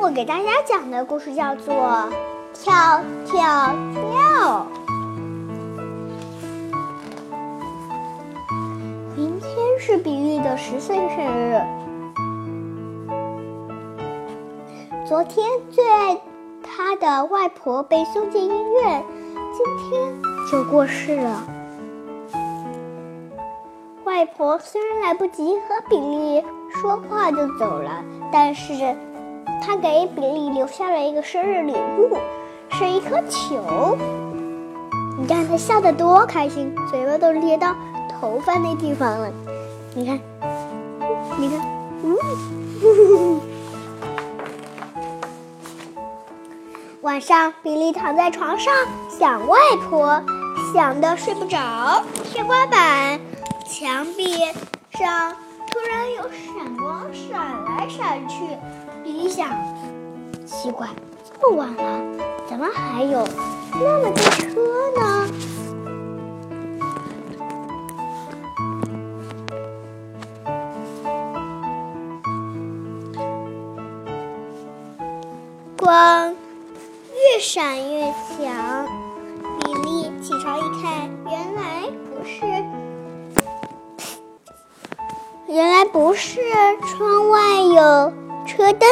我给大家讲的故事叫做《跳跳跳》。明天是比利的十岁生日。昨天最爱他的外婆被送进医院，今天就过世了。外婆虽然来不及和比利说话就走了，但是他给比利留下了一个生日礼物，是一颗球。你看他笑得多开心，嘴巴都咧到头发那地方了。你看，你看，嗯。晚上，比利躺在床上想外婆，想的睡不着。天花板。墙壁上突然有闪光闪来闪去，比利想：奇怪，这么晚了，怎么还有那么多车呢？光越闪越强，比利起床一看，原来不是。原来不是窗外有车灯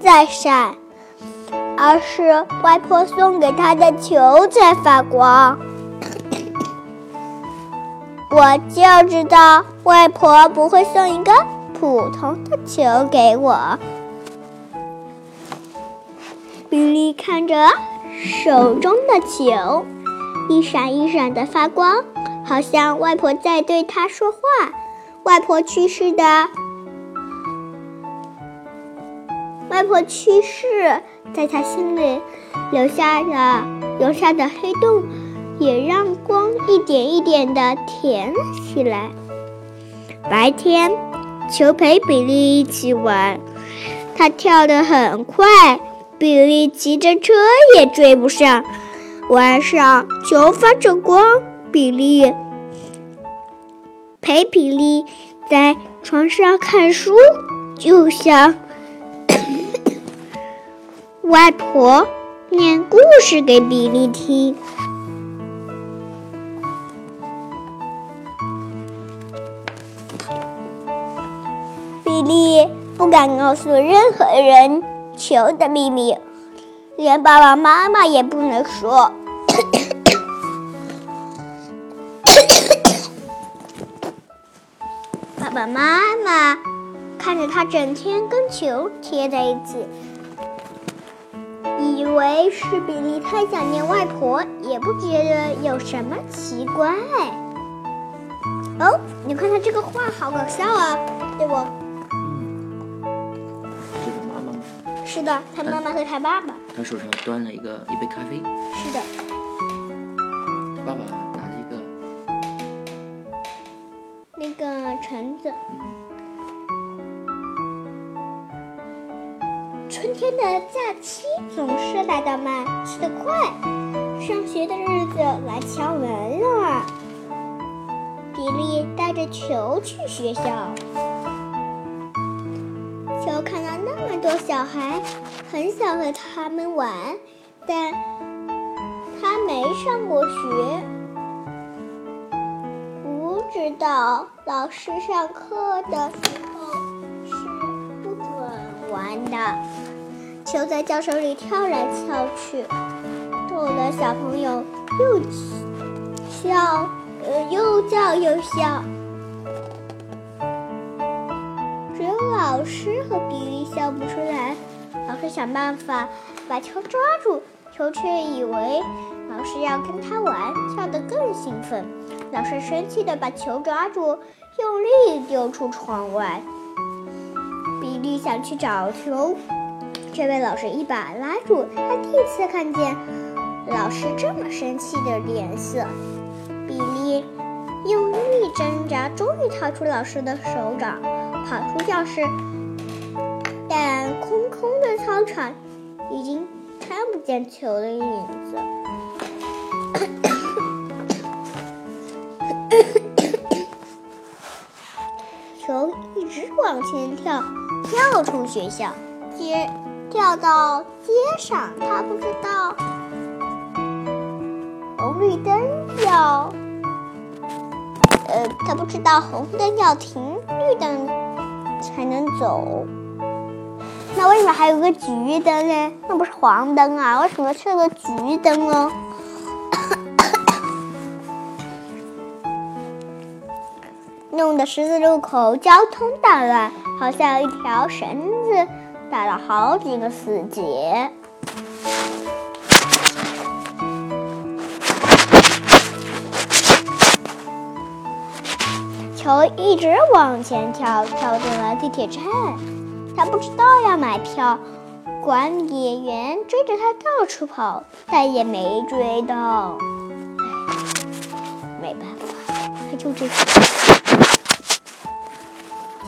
在闪，而是外婆送给他的球在发光。我就知道外婆不会送一个普通的球给我。比利看着手中的球，一闪一闪的发光，好像外婆在对他说话。外婆去世的，外婆去世，在他心里留下的留下的黑洞，也让光一点一点的甜了起来。白天，球陪比利一起玩，他跳得很快，比利骑着车也追不上。晚上，球发着光，比利。陪比利在床上看书，就像外婆念故事给比利听。比利不敢告诉任何人球的秘密，连爸爸妈妈也不能说。爸爸妈妈看着他整天跟球贴在一起，以为是比利太想念外婆，也不觉得有什么奇怪。哦，你看他这个画好搞笑啊，对不？嗯这个妈妈吗？是的，他妈妈和他爸爸。他手上端了一个一杯咖啡。是的。爸爸拿着一个那个橙子。春天的假期总是来得慢，去得快。上学的日子来敲门了。比利带着球去学校。球看到那么多小孩，很想和他们玩，但他没上过学，不知道老师上课的时候玩的。球在教室里跳来跳去，逗得小朋友又笑，呃，又叫又笑。只有老师和比利笑不出来。老师想办法把球抓住，球却以为老师要跟他玩，笑得更兴奋。老师生气地把球抓住，用力丢出窗外。比利想去找球。却被老师一把拉住。他第一次看见老师这么生气的脸色。比利用力挣扎，终于逃出老师的手掌，跑出教室。但空空的操场已经看不见球的影子。学校。街掉到街上，他不知道红绿灯要，呃，他不知道红灯要停，绿灯才能走。那为什么还有个橘灯呢？那不是黄灯啊？为什么是个橘灯呢？弄得十字路口交通大乱，好像一条绳子打了好几个死结。球一直往前跳，跳进了地铁站。他不知道要买票，管理员追着他到处跑，但也没追到。没办法，他就这样。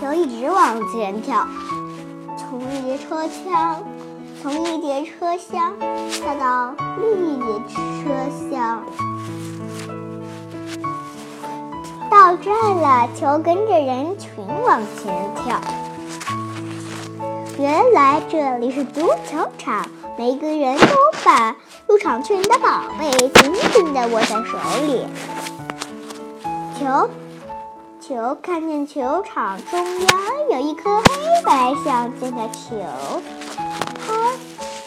球一直往前跳，从一节车厢，从一节车厢跳到另一节车厢。到站了，球跟着人群往前跳。原来这里是足球场，每个人都把入场券的宝贝紧紧地握在手里。球，球看见球场中央有一颗黑白相间的球，他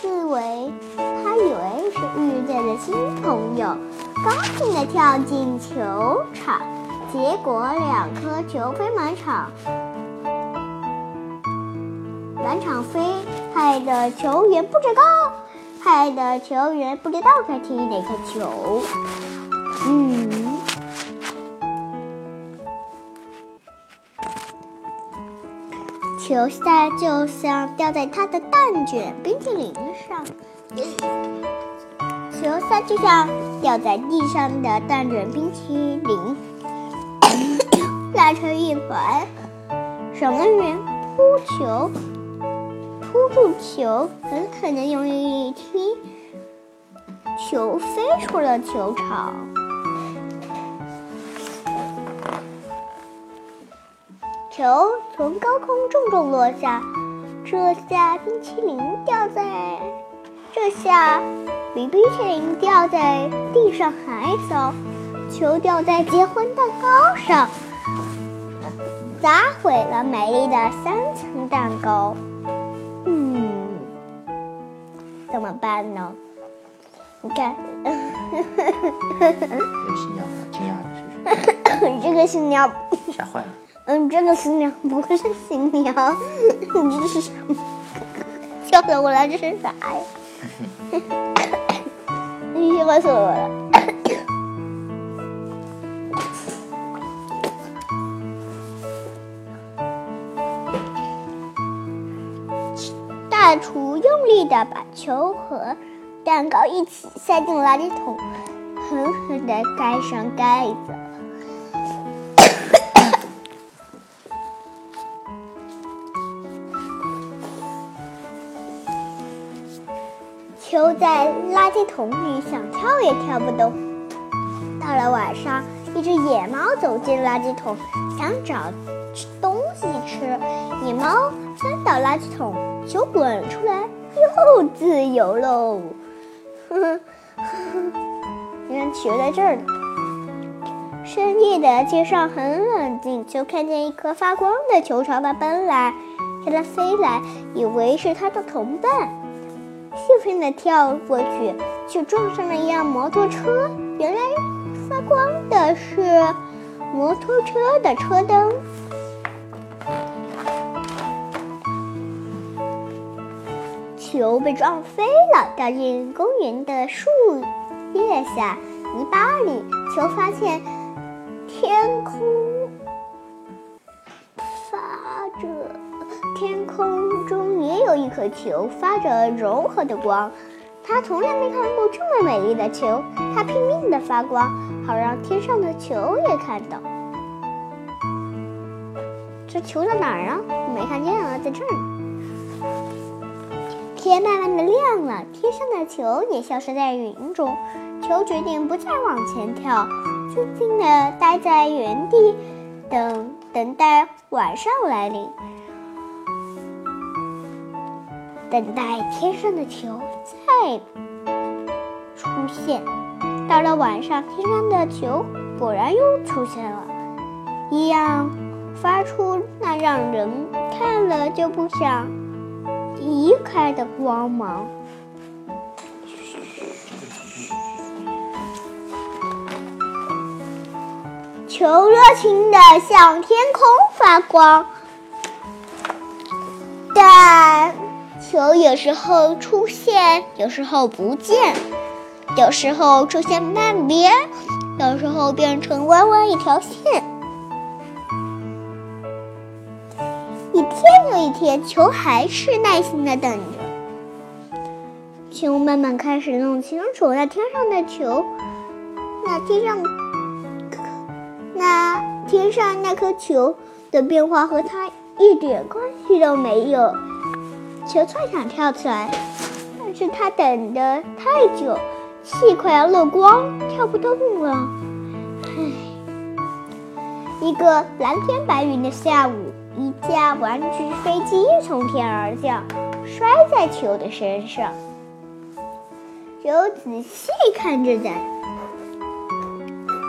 以为他以为是遇见了新朋友，高兴地跳进球场。结果两颗球飞满场，满场飞，害得球员不知道，害得球员不知道该踢哪颗球。嗯，球赛就像掉在他的蛋卷冰淇淋上，球赛就像掉在地上的蛋卷冰淇淋。拉成一团，守门员扑球，扑住球，狠狠地用力一踢，球飞出了球场。球从高空重重落下，这下冰淇淋掉在，这下比冰淇淋掉在地上还糟。球掉在结婚蛋糕上，砸毁了美丽的三层蛋糕。嗯，怎么办呢？你看，这个新娘惊讶的，是不是？这个新娘 吓坏了。嗯，这个新娘不是新娘，你这是什么？笑死我了，这是啥呀？你笑死我了。大厨用力的把球和蛋糕一起塞进垃圾桶，狠狠的盖上盖子。球在垃圾桶里想跳也跳不动。到了晚上，一只野猫走进垃圾桶，想找东西吃。野猫翻倒垃圾桶，球滚出来，又自由喽。呵呵呵呵，你看球在这儿呢。深夜的街上很冷静，就看见一颗发光的球朝他奔来，向他飞来，以为是他的同伴。兴奋地跳过去，却撞上了一辆摩托车。原来发光的是摩托车的车灯。球被撞飞了，掉进公园的树叶下、泥巴里。球发现天空中也有一颗球，发着柔和的光。他从来没看过这么美丽的球。它拼命地发光，好让天上的球也看到。这球在哪儿啊？我没看见啊，在这儿。天慢慢的亮了，天上的球也消失在云中。球决定不再往前跳，静静地待在原地，等等待晚上来临。等待天上的球再出现。到了晚上，天上的球果然又出现了，一样发出那让人看了就不想离开的光芒。球热情地向天空发光，但球有时候出现，有时候不见，有时候出现半边，有时候变成弯弯一条线。一天又一天，球还是耐心的等着。球慢慢开始弄清楚那天上的球，那天上。那天上那颗球的变化和它一点关系都没有。球突然想跳起来，但是他等的太久，气快要漏光，跳不动了。唉，一个蓝天白云的下午，一架玩具飞机从天而降，摔在球的身上。球仔细看着在。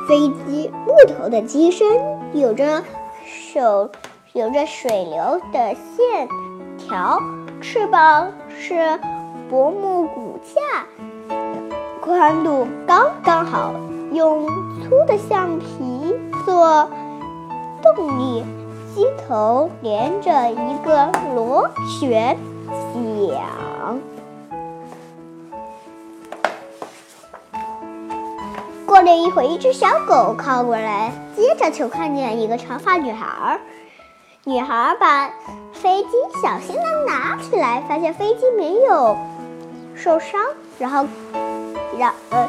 飞机木头的机身有着手有着水流的线条，翅膀是薄木骨架，宽度刚刚好，用粗的橡皮做动力，机头连着一个螺旋桨。过了一会，一只小狗靠过来，接着就看见一个长发女孩。女孩把飞机小心的拿起来，发现飞机没有受伤，然后，然呃，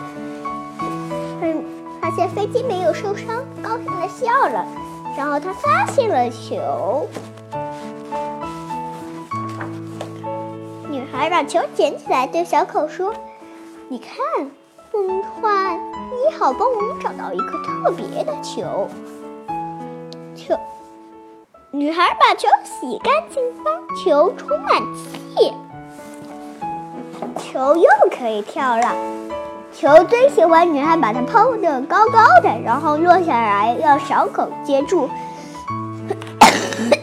发现飞机没有受伤，高兴的笑了。然后她发现了球，女孩把球捡起来，对小狗说：“你看。”梦幻，你好，帮我们找到一颗特别的。球，女孩把球洗干净，帮球充满气，球又可以跳了。球最喜欢女孩把它抛得高高的，然后落下来，让小狗接住。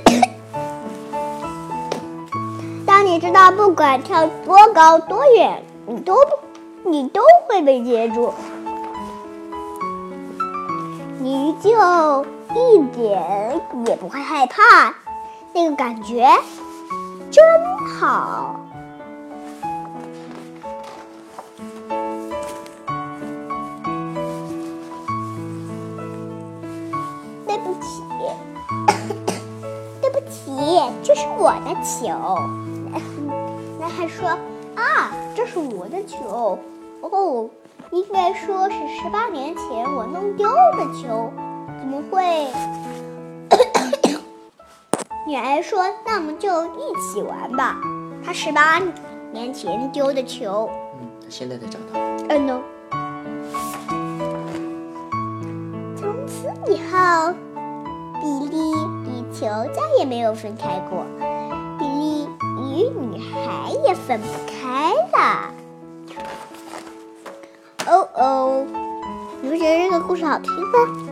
当你知道，不管跳多高多远，你都不。你都会被接住，你就一点也不会害怕，那个感觉真好。对不起，对不起，这是我的球。男孩说：“啊，这是我的球。”哦，应该说是十八年前我弄丢的球，怎么会？女孩说：“那我们就一起玩吧。”她十八年前丢的球，嗯，他现在才找到。嗯，no。从此以后，比利与球再也没有分开过，比利与女孩也分不开了。哦哦，你们觉得这个故事好听吗？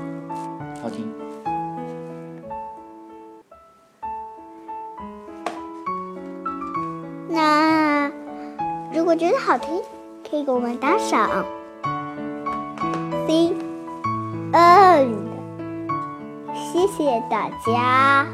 觉得好听，可以给我们打赏。C N，谢谢大家。